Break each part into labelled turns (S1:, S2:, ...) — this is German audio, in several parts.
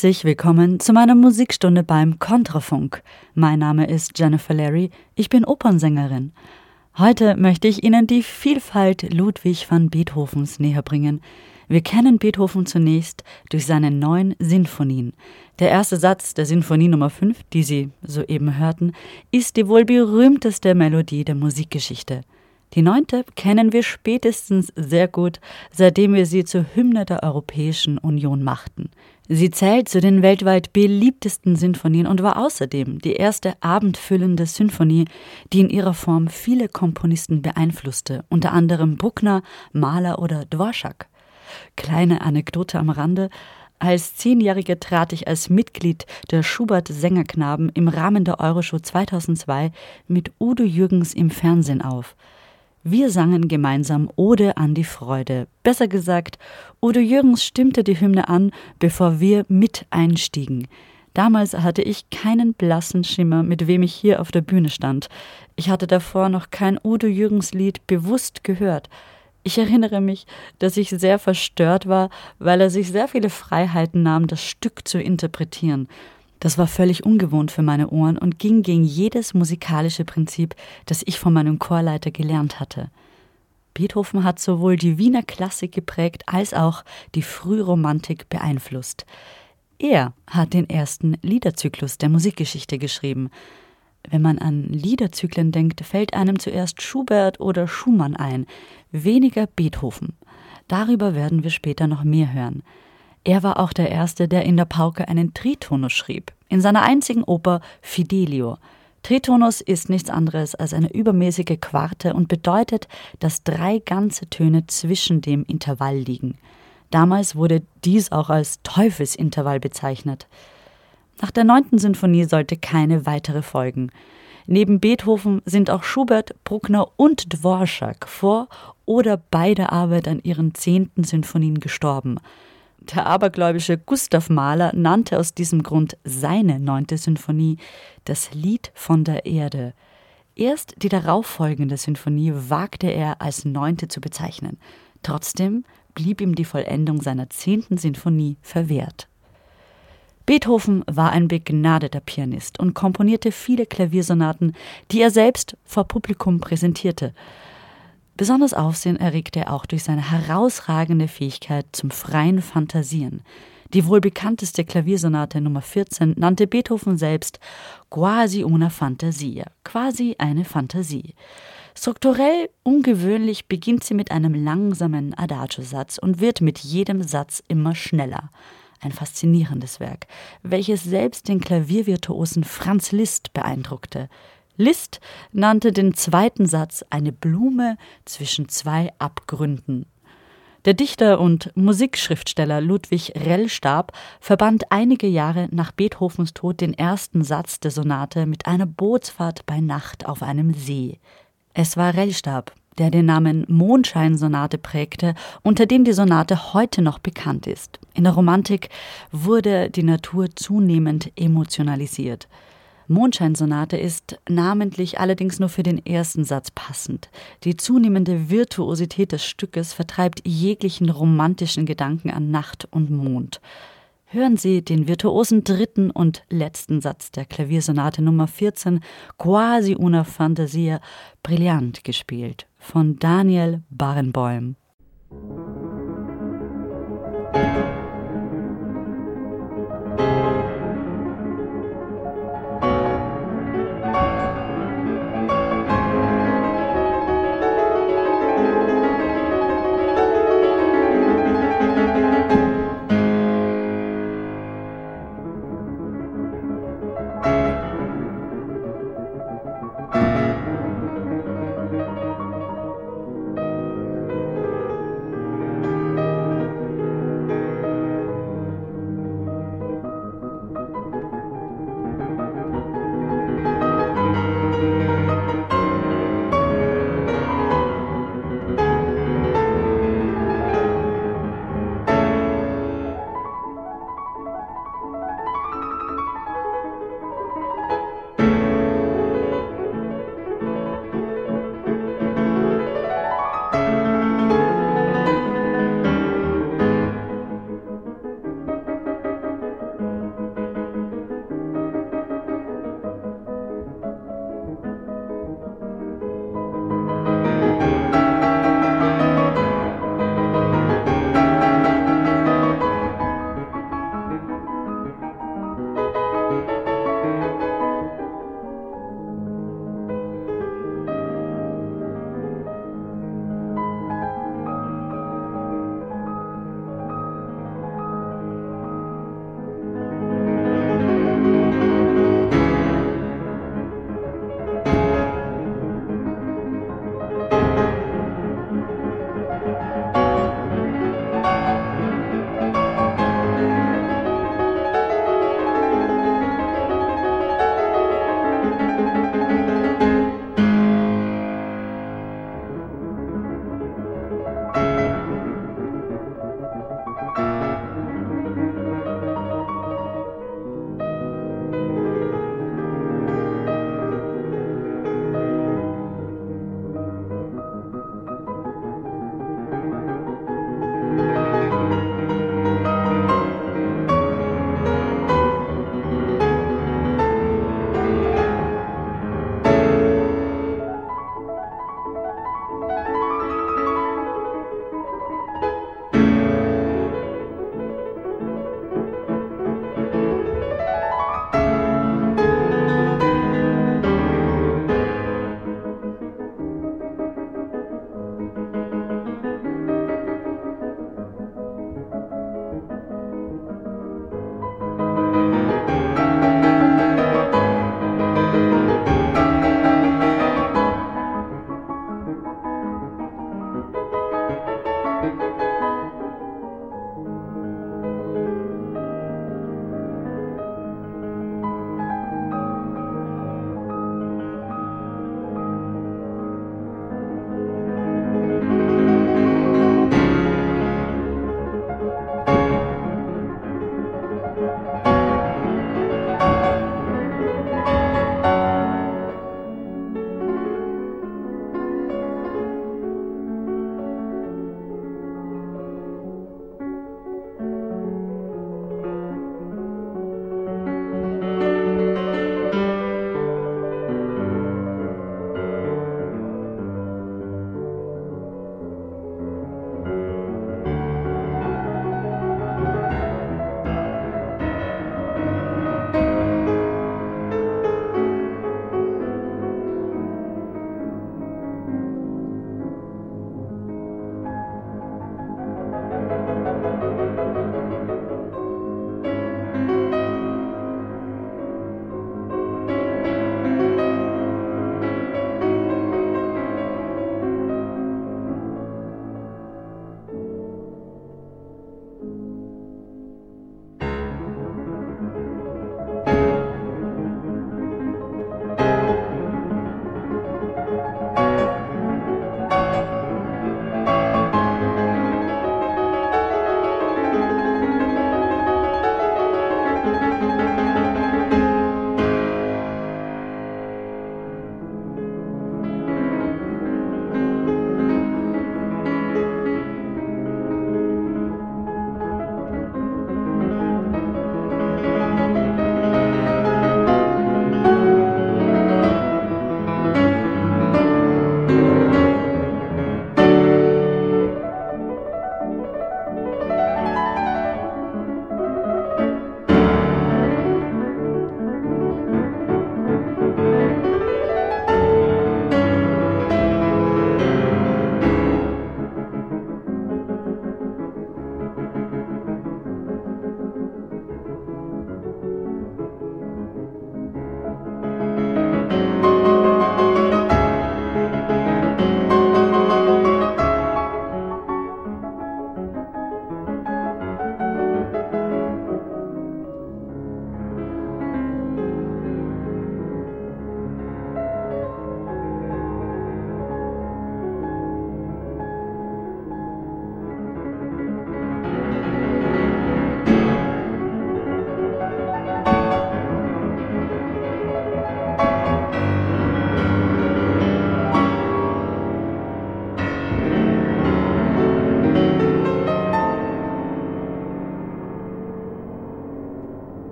S1: Herzlich willkommen zu meiner Musikstunde beim Kontrafunk. Mein Name ist Jennifer Larry, ich bin Opernsängerin. Heute möchte ich Ihnen die Vielfalt Ludwig van Beethovens näher bringen. Wir kennen Beethoven zunächst durch seine neun Sinfonien. Der erste Satz der Sinfonie Nummer 5, die Sie soeben hörten, ist die wohl berühmteste Melodie der Musikgeschichte. Die neunte kennen wir spätestens sehr gut, seitdem wir sie zur Hymne der Europäischen Union machten. Sie zählt zu den weltweit beliebtesten Sinfonien und war außerdem die erste abendfüllende Sinfonie, die in ihrer Form viele Komponisten beeinflusste, unter anderem Bruckner, Mahler oder Dvorak. Kleine Anekdote am Rande. Als Zehnjährige trat ich als Mitglied der Schubert Sängerknaben im Rahmen der Euroshow 2002 mit Udo Jürgens im Fernsehen auf. Wir sangen gemeinsam Ode an die Freude. Besser gesagt, Udo Jürgens stimmte die Hymne an, bevor wir mit einstiegen. Damals hatte ich keinen blassen Schimmer, mit wem ich hier auf der Bühne stand. Ich hatte davor noch kein Udo Jürgens Lied bewusst gehört. Ich erinnere mich, dass ich sehr verstört war, weil er sich sehr viele Freiheiten nahm, das Stück zu interpretieren. Das war völlig ungewohnt für meine Ohren und ging gegen jedes musikalische Prinzip, das ich von meinem Chorleiter gelernt hatte. Beethoven hat sowohl die Wiener Klassik geprägt als auch die Frühromantik beeinflusst. Er hat den ersten Liederzyklus der Musikgeschichte geschrieben. Wenn man an Liederzyklen denkt, fällt einem zuerst Schubert oder Schumann ein, weniger Beethoven. Darüber werden wir später noch mehr hören. Er war auch der Erste, der in der Pauke einen Tritonus schrieb, in seiner einzigen Oper Fidelio. Tritonus ist nichts anderes als eine übermäßige Quarte und bedeutet, dass drei ganze Töne zwischen dem Intervall liegen. Damals wurde dies auch als Teufelsintervall bezeichnet. Nach der neunten Sinfonie sollte keine weitere folgen. Neben Beethoven sind auch Schubert, Bruckner und Dvorak vor oder beide Arbeit an ihren zehnten Sinfonien gestorben. Der abergläubische Gustav Mahler nannte aus diesem Grund seine neunte Sinfonie das Lied von der Erde. Erst die darauffolgende Sinfonie wagte er als neunte zu bezeichnen. Trotzdem blieb ihm die Vollendung seiner zehnten Sinfonie verwehrt. Beethoven war ein begnadeter Pianist und komponierte viele Klaviersonaten, die er selbst vor Publikum präsentierte. Besonders Aufsehen erregte er auch durch seine herausragende Fähigkeit zum freien Fantasieren. Die wohl bekannteste Klaviersonate Nummer 14 nannte Beethoven selbst quasi una fantasia, quasi eine Fantasie. Strukturell ungewöhnlich beginnt sie mit einem langsamen Adagio-Satz und wird mit jedem Satz immer schneller. Ein faszinierendes Werk, welches selbst den Klaviervirtuosen Franz Liszt beeindruckte. Liszt nannte den zweiten Satz eine Blume zwischen zwei Abgründen. Der Dichter und Musikschriftsteller Ludwig Rellstab verband einige Jahre nach Beethovens Tod den ersten Satz der Sonate mit einer Bootsfahrt bei Nacht auf einem See. Es war Rellstab, der den Namen Mondscheinsonate prägte, unter dem die Sonate heute noch bekannt ist. In der Romantik wurde die Natur zunehmend emotionalisiert. Mondscheinsonate ist namentlich allerdings nur für den ersten Satz passend. Die zunehmende Virtuosität des Stückes vertreibt jeglichen romantischen Gedanken an Nacht und Mond. Hören Sie den virtuosen dritten und letzten Satz der Klaviersonate Nummer 14, Quasi una Fantasia, brillant gespielt, von Daniel Barenboim.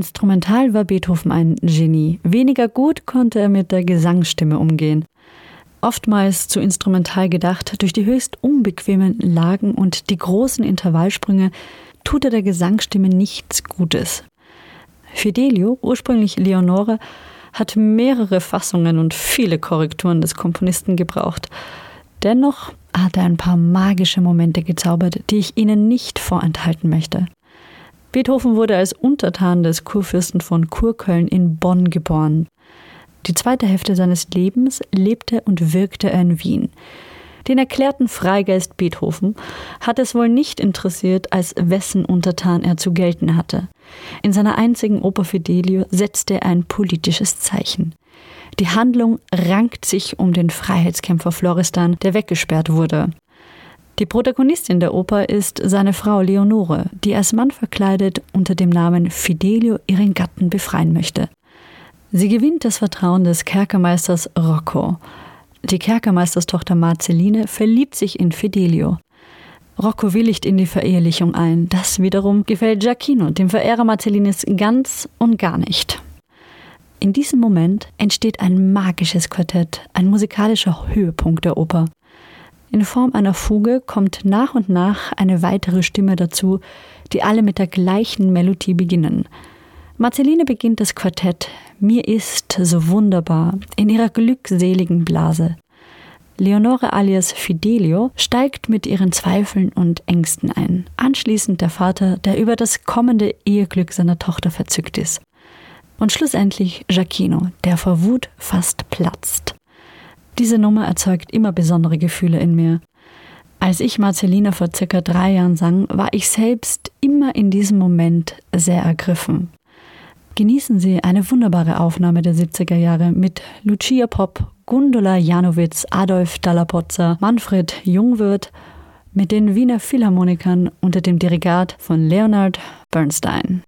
S1: Instrumental war Beethoven ein Genie. Weniger gut konnte er mit der Gesangsstimme umgehen. Oftmals zu instrumental gedacht, durch die höchst unbequemen Lagen und die großen Intervallsprünge tut er der Gesangsstimme nichts Gutes. Fidelio, ursprünglich Leonore, hat mehrere Fassungen und viele Korrekturen des Komponisten gebraucht. Dennoch hat er ein paar magische Momente gezaubert, die ich Ihnen nicht vorenthalten möchte. Beethoven wurde als Untertan des Kurfürsten von Kurköln in Bonn geboren. Die zweite Hälfte seines Lebens lebte und wirkte er in Wien. Den erklärten Freigeist Beethoven hat es wohl nicht interessiert, als wessen Untertan er zu gelten hatte. In seiner einzigen Oper Fidelio setzte er ein politisches Zeichen. Die Handlung rankt sich um den Freiheitskämpfer Floristan, der weggesperrt wurde. Die Protagonistin der Oper ist seine Frau Leonore, die als Mann verkleidet unter dem Namen Fidelio ihren Gatten befreien möchte. Sie gewinnt das Vertrauen des Kerkermeisters Rocco. Die Kerkermeisterstochter Marceline verliebt sich in Fidelio. Rocco willigt in die Verehelichung ein. Das wiederum gefällt Giacchino, dem Verehrer Marcellines, ganz und gar nicht. In diesem Moment entsteht ein magisches Quartett, ein musikalischer Höhepunkt der Oper. In Form einer Fuge kommt nach und nach eine weitere Stimme dazu, die alle mit der gleichen Melodie beginnen. Marceline beginnt das Quartett Mir ist so wunderbar in ihrer glückseligen Blase. Leonore alias Fidelio steigt mit ihren Zweifeln und Ängsten ein. Anschließend der Vater, der über das kommende Eheglück seiner Tochter verzückt ist. Und schlussendlich Giacchino, der vor Wut fast platzt. Diese Nummer erzeugt immer besondere Gefühle in mir. Als ich Marcelina vor circa drei Jahren sang, war ich selbst immer in diesem Moment sehr ergriffen. Genießen Sie eine wunderbare Aufnahme der 70er Jahre mit Lucia Pop, Gundula Janowitz, Adolf Dallapozza, Manfred Jungwirth mit den Wiener Philharmonikern unter dem Dirigat von Leonard Bernstein.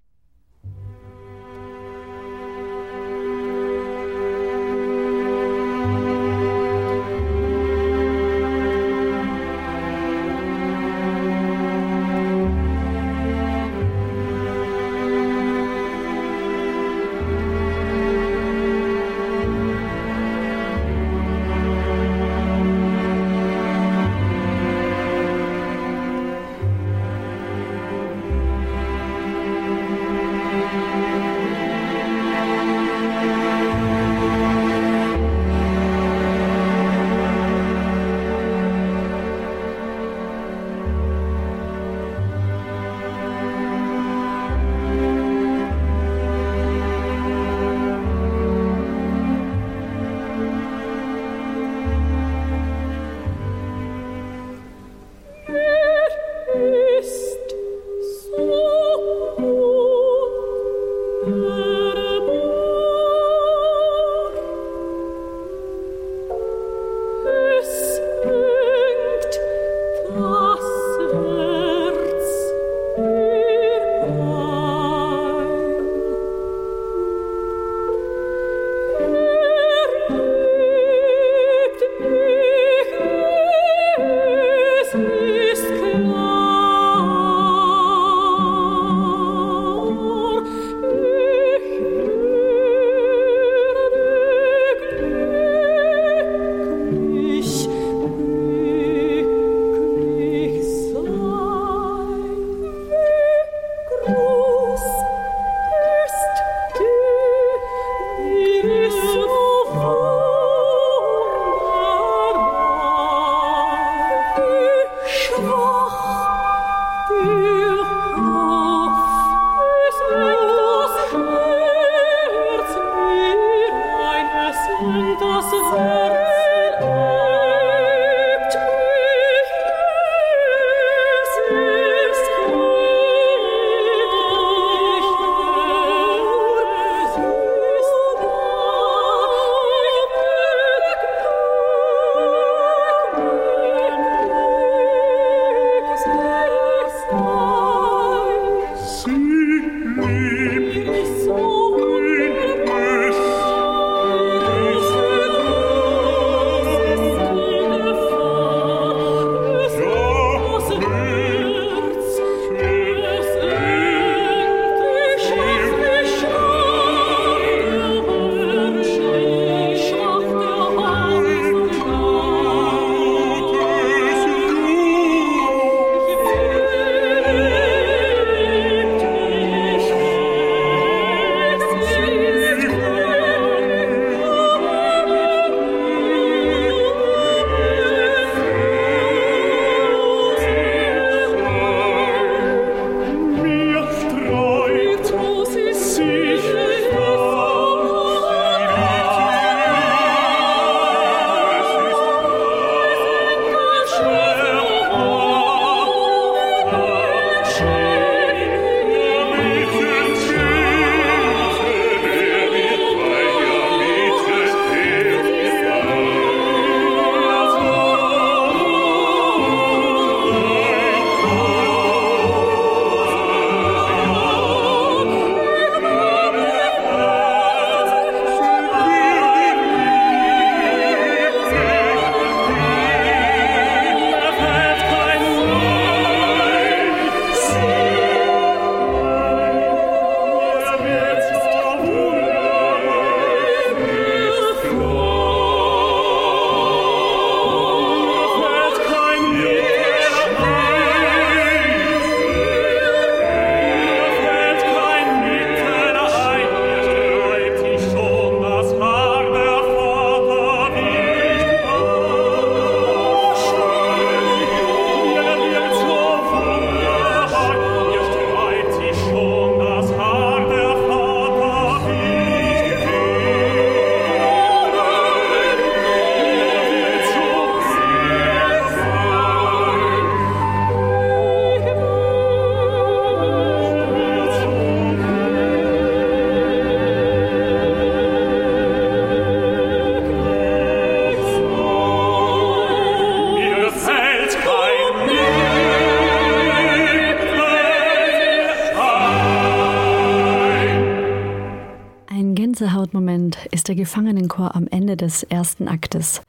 S1: Gefangenenchor am Ende des ersten Aktes.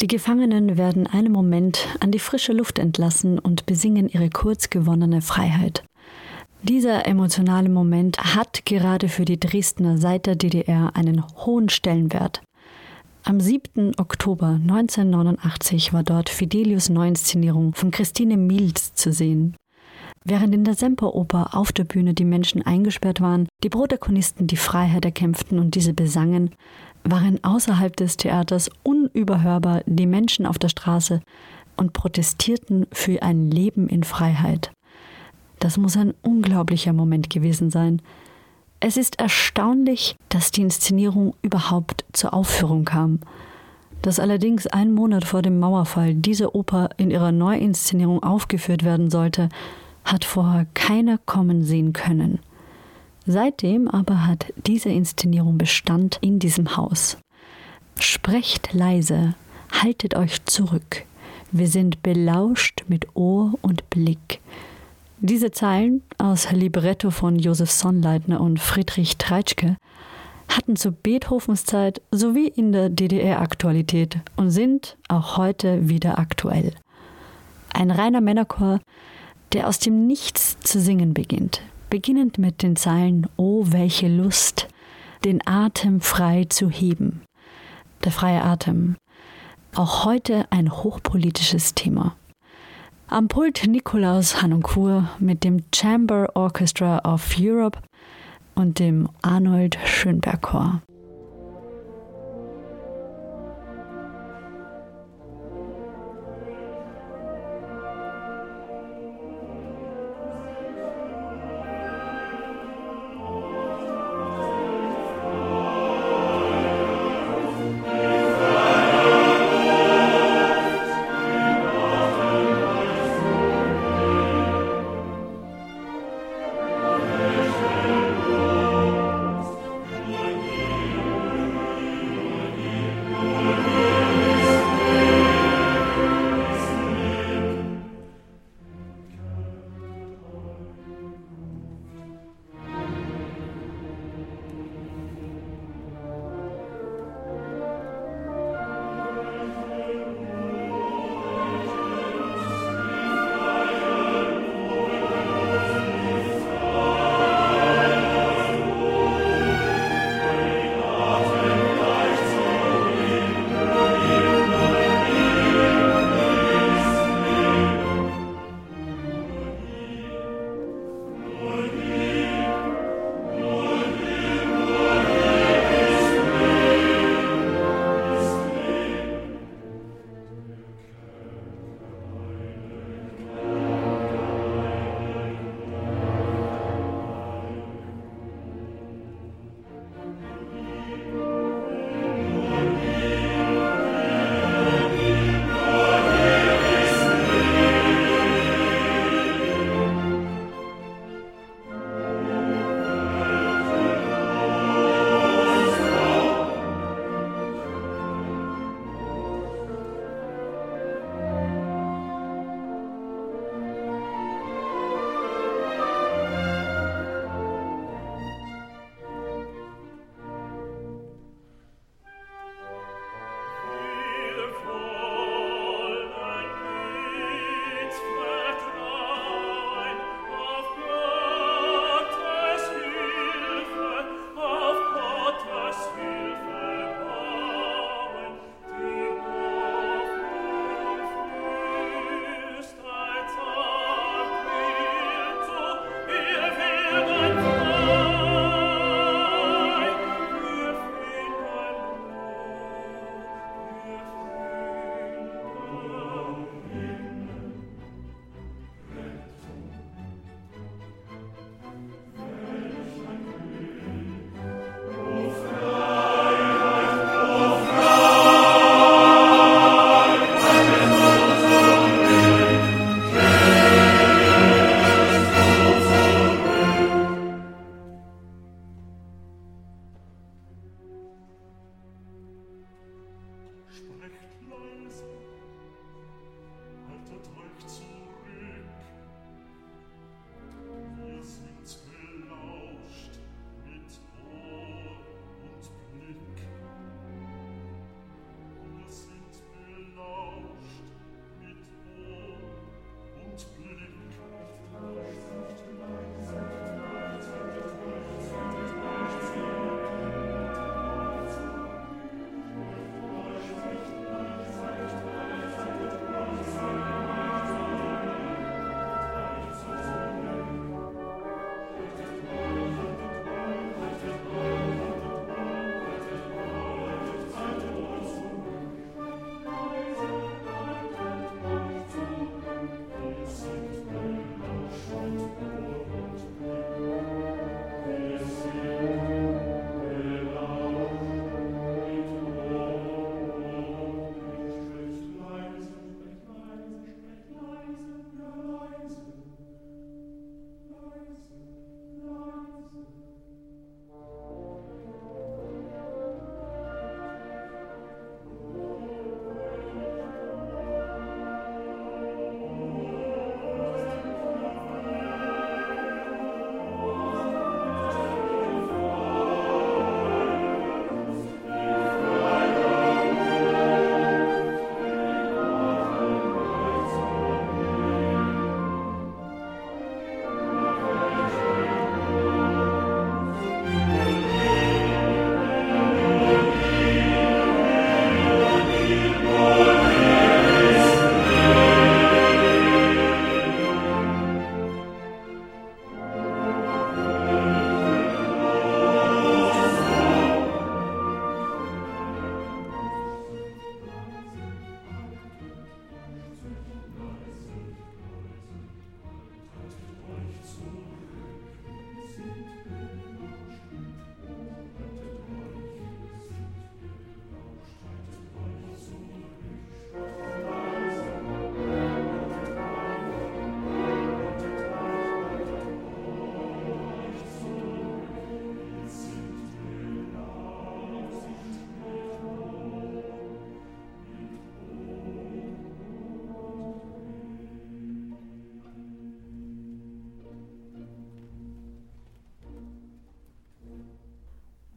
S1: Die Gefangenen werden einen Moment an die frische Luft entlassen und besingen ihre kurz gewonnene Freiheit. Dieser emotionale Moment hat gerade für die Dresdner seit der DDR einen hohen Stellenwert. Am 7. Oktober 1989 war dort Fidelius Neuinszenierung von Christine Milz zu sehen. Während in der Semperoper auf der Bühne die Menschen eingesperrt waren, die Protagonisten die Freiheit erkämpften und diese besangen, waren außerhalb des Theaters unüberhörbar die Menschen auf der Straße und protestierten für ein Leben in Freiheit. Das muss ein unglaublicher Moment gewesen sein. Es ist erstaunlich, dass die Inszenierung überhaupt zur Aufführung kam. Dass allerdings ein Monat vor dem Mauerfall diese Oper in ihrer Neuinszenierung aufgeführt werden sollte, hat vorher keiner kommen sehen können. Seitdem aber hat diese Inszenierung Bestand in diesem Haus. Sprecht leise, haltet euch zurück. Wir sind belauscht mit Ohr und Blick. Diese Zeilen aus Libretto von Josef Sonnleitner und Friedrich Treitschke hatten zu Beethovens Zeit sowie in der DDR Aktualität und sind auch heute wieder aktuell. Ein reiner Männerchor, der aus dem Nichts zu singen beginnt, beginnend mit den Zeilen O welche Lust, den Atem frei zu heben. Der freie Atem. Auch heute ein hochpolitisches Thema. Am Pult Nikolaus Hanonkur mit dem Chamber Orchestra of Europe und dem Arnold Schönberg Chor.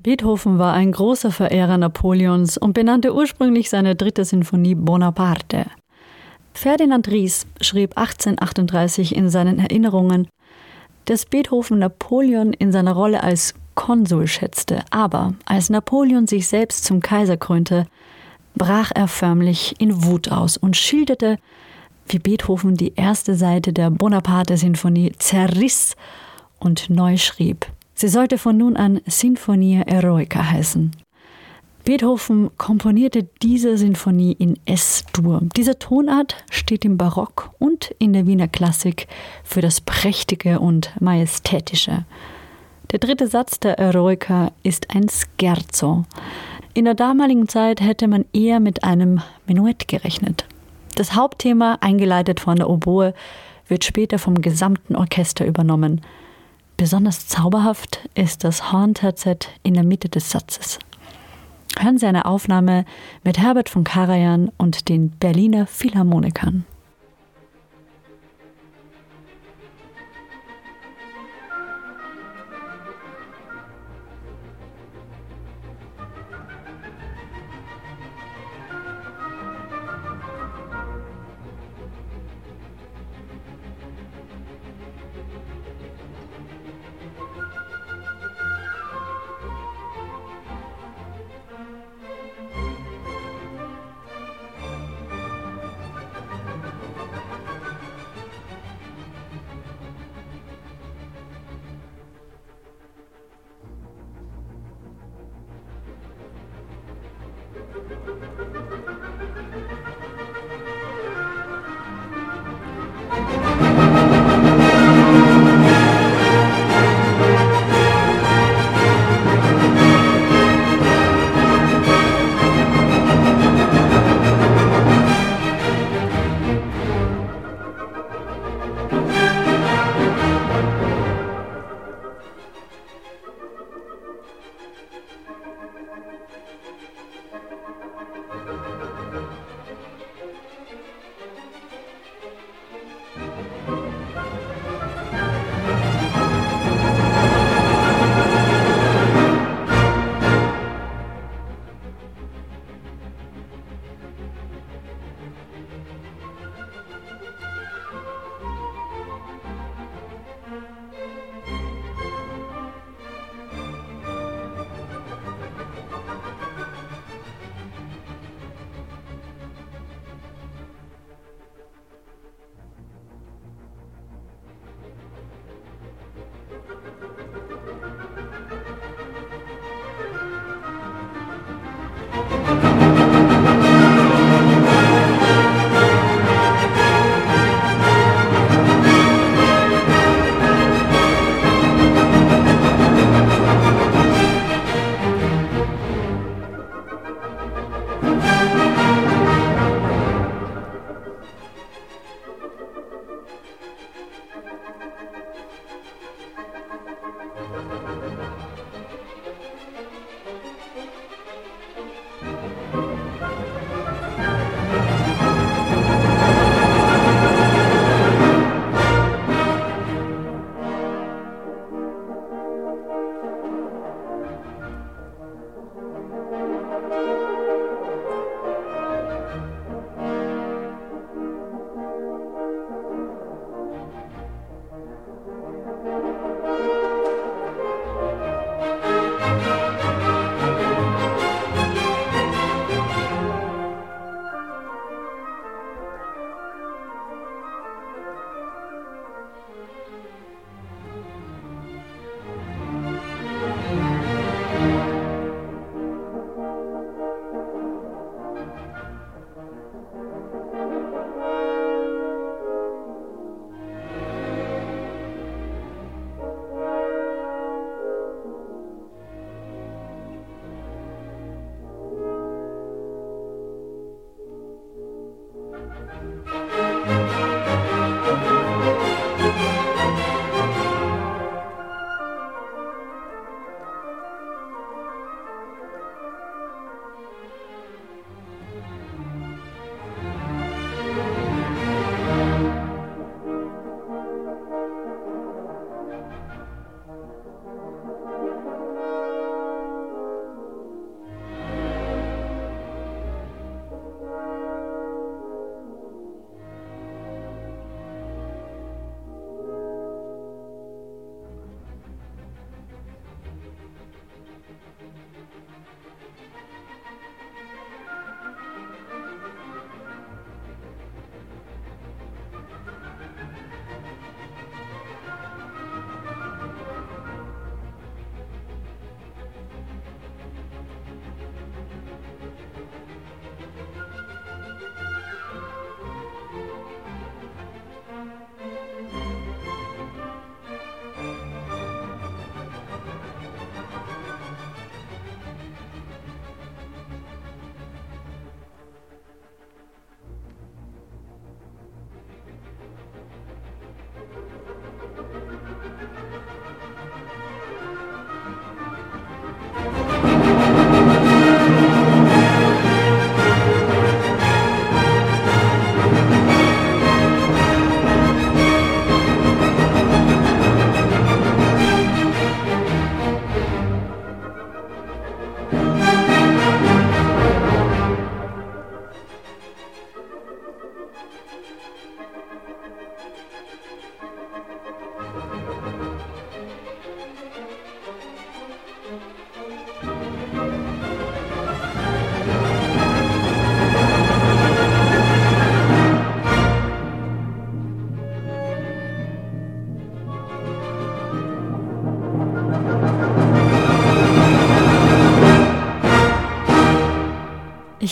S1: Beethoven war ein großer Verehrer Napoleons und benannte ursprünglich seine dritte Sinfonie Bonaparte. Ferdinand Ries schrieb 1838 in seinen Erinnerungen, dass Beethoven Napoleon in seiner Rolle als Konsul schätzte, aber als Napoleon sich selbst zum Kaiser krönte, brach er förmlich in Wut aus und schilderte, wie Beethoven die erste Seite der Bonaparte-Sinfonie zerriss und neu schrieb. Sie sollte von nun an Sinfonia Eroica heißen. Beethoven komponierte diese Sinfonie in S-Dur. Diese Tonart steht im Barock und in der Wiener Klassik für das Prächtige und Majestätische. Der dritte Satz der Eroica ist ein Scherzo. In der damaligen Zeit hätte man eher mit einem Menuett gerechnet. Das Hauptthema, eingeleitet von der Oboe, wird später vom gesamten Orchester übernommen. Besonders zauberhaft ist das Hornterzett in der Mitte des Satzes. Hören Sie eine Aufnahme mit Herbert von Karajan und den Berliner Philharmonikern.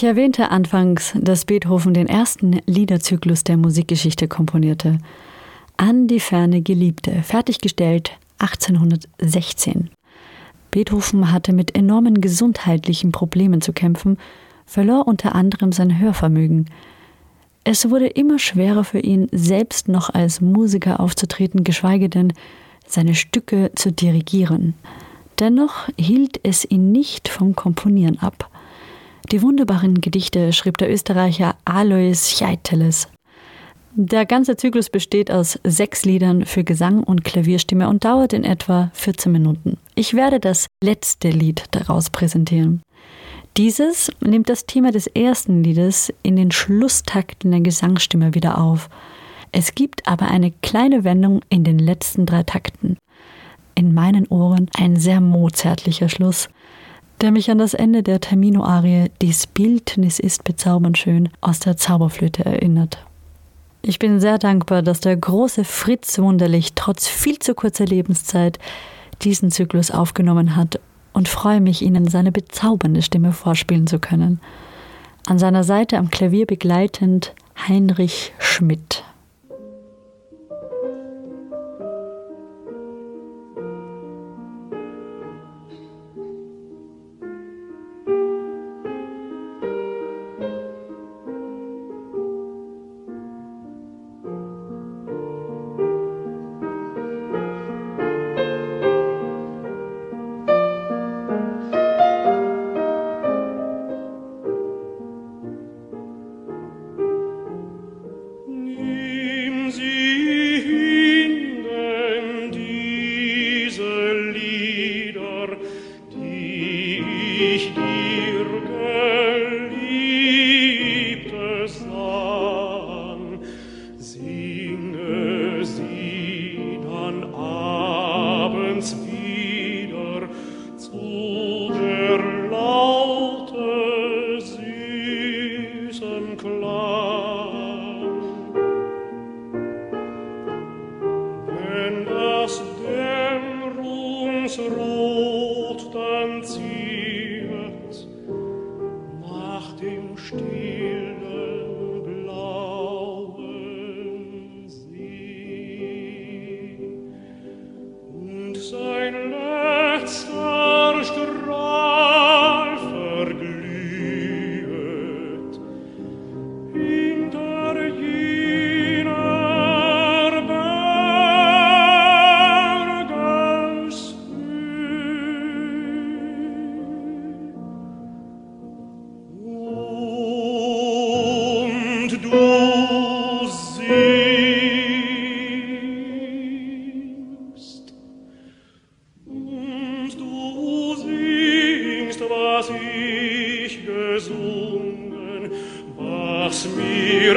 S2: Ich erwähnte anfangs, dass Beethoven den ersten Liederzyklus der Musikgeschichte komponierte. An die ferne Geliebte, fertiggestellt 1816. Beethoven hatte mit enormen gesundheitlichen Problemen zu kämpfen, verlor unter anderem sein Hörvermögen. Es wurde immer schwerer für ihn, selbst noch als Musiker aufzutreten, geschweige denn seine Stücke zu dirigieren. Dennoch hielt es ihn nicht vom Komponieren ab. Die wunderbaren Gedichte schrieb der Österreicher Alois Scheiteles. Der ganze Zyklus besteht aus sechs Liedern für Gesang und Klavierstimme und dauert in etwa 14 Minuten. Ich werde das letzte Lied daraus präsentieren. Dieses nimmt das Thema des ersten Liedes in den Schlusstakten der Gesangsstimme wieder auf. Es gibt aber eine kleine Wendung in den letzten drei Takten. In meinen Ohren ein sehr mozartlicher Schluss, der mich an das Ende der Termino-Arie Dies Bildnis ist bezaubernd schön aus der Zauberflöte erinnert. Ich bin sehr dankbar, dass der große Fritz Wunderlich trotz viel zu kurzer Lebenszeit diesen Zyklus aufgenommen hat und freue mich, Ihnen seine bezaubernde Stimme vorspielen zu können. An seiner Seite am Klavier begleitend Heinrich Schmidt.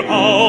S2: Oh.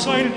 S3: Was ein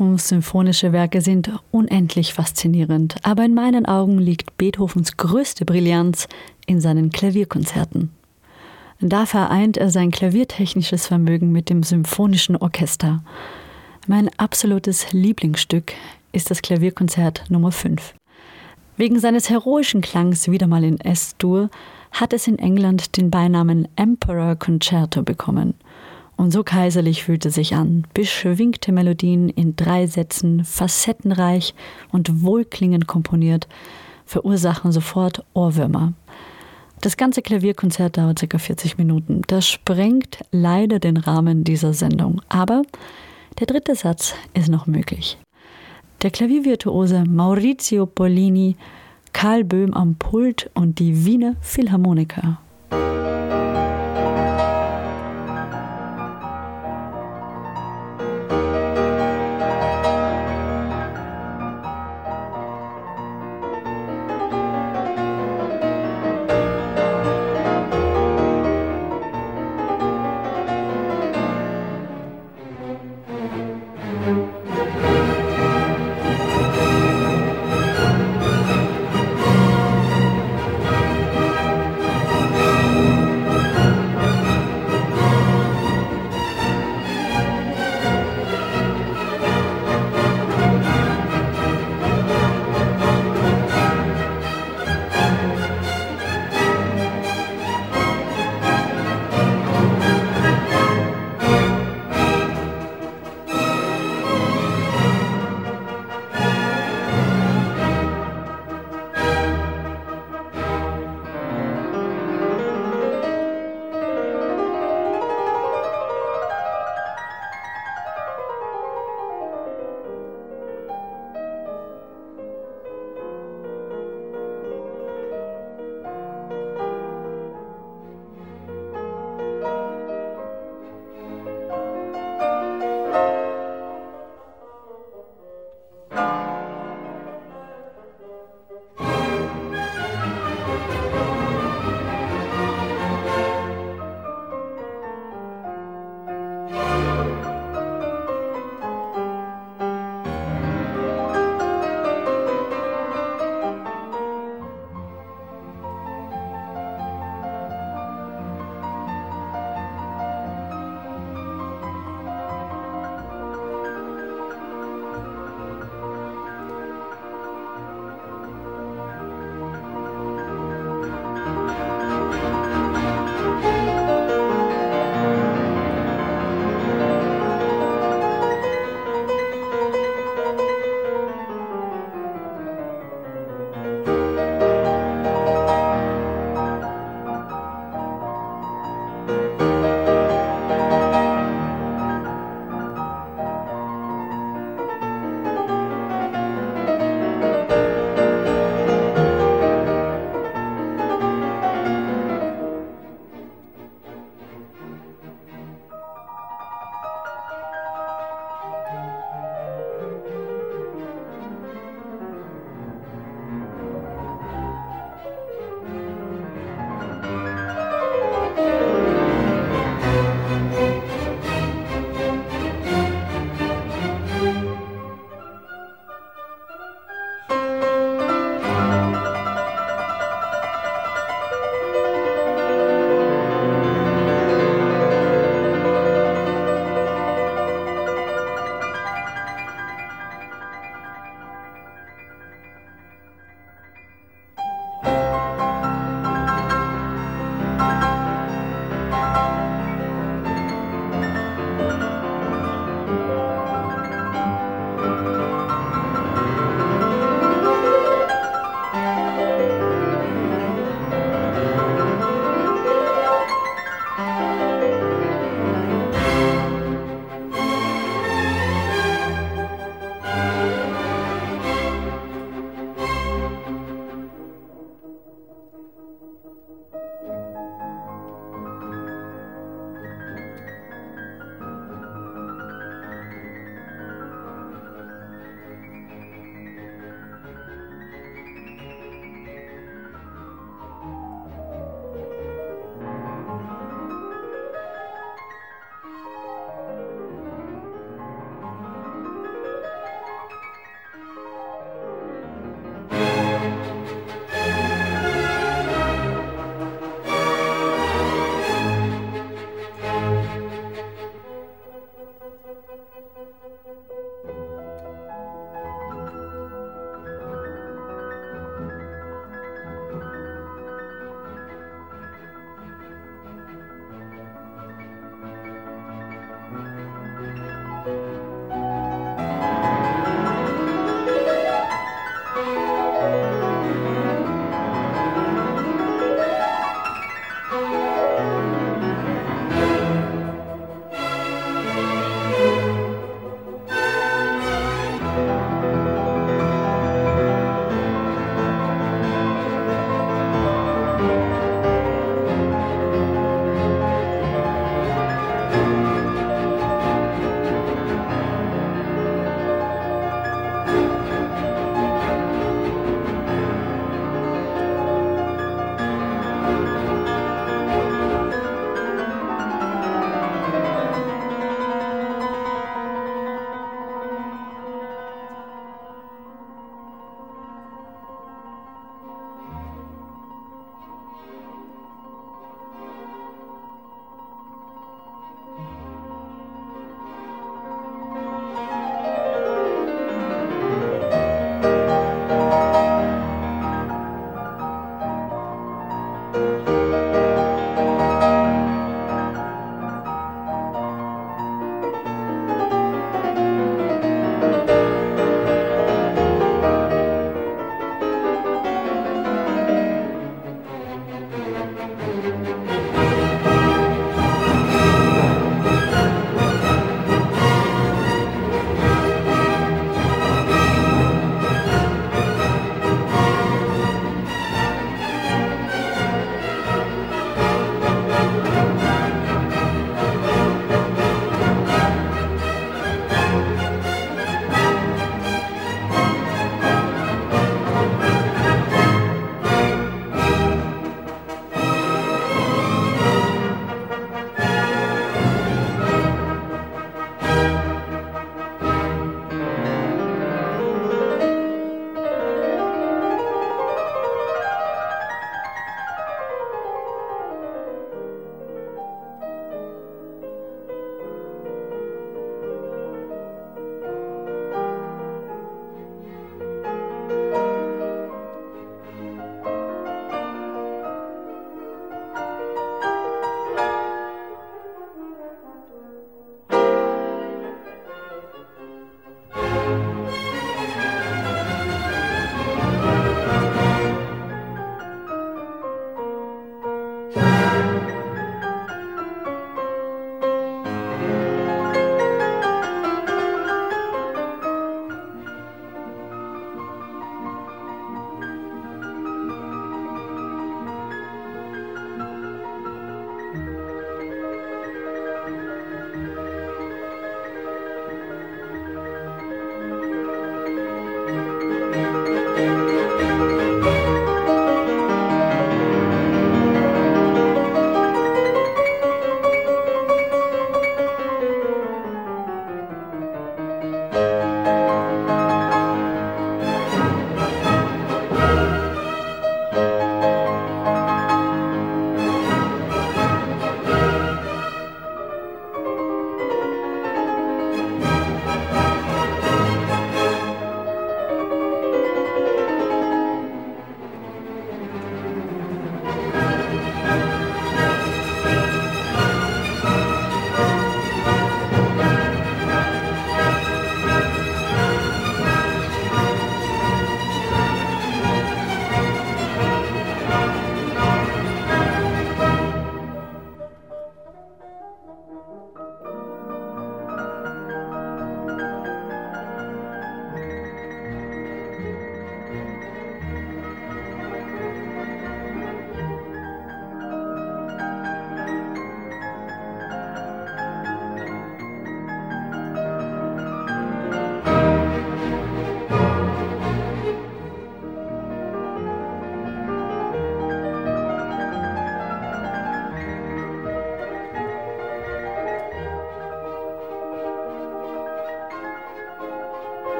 S1: Beethovens symphonische Werke sind unendlich faszinierend, aber in meinen Augen liegt Beethovens größte Brillanz in seinen Klavierkonzerten. Da vereint er sein klaviertechnisches Vermögen mit dem symphonischen Orchester. Mein absolutes Lieblingsstück ist das Klavierkonzert Nummer 5. Wegen seines heroischen Klangs wieder mal in S-Dur hat es in England den Beinamen Emperor Concerto bekommen – und so kaiserlich fühlte sich an, beschwingte Melodien in drei Sätzen, facettenreich und wohlklingend komponiert, verursachen sofort Ohrwürmer. Das ganze Klavierkonzert dauert ca. 40 Minuten. Das sprengt leider den Rahmen dieser Sendung. Aber der dritte Satz ist noch möglich. Der Klaviervirtuose Maurizio Pollini, Karl Böhm am Pult und die Wiener Philharmoniker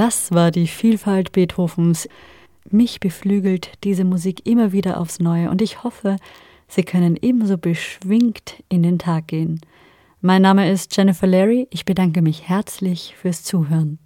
S1: Das war die Vielfalt Beethovens. Mich beflügelt diese Musik immer wieder aufs Neue und ich hoffe, Sie können ebenso beschwingt in den Tag gehen. Mein Name ist Jennifer Larry. Ich bedanke mich herzlich fürs Zuhören.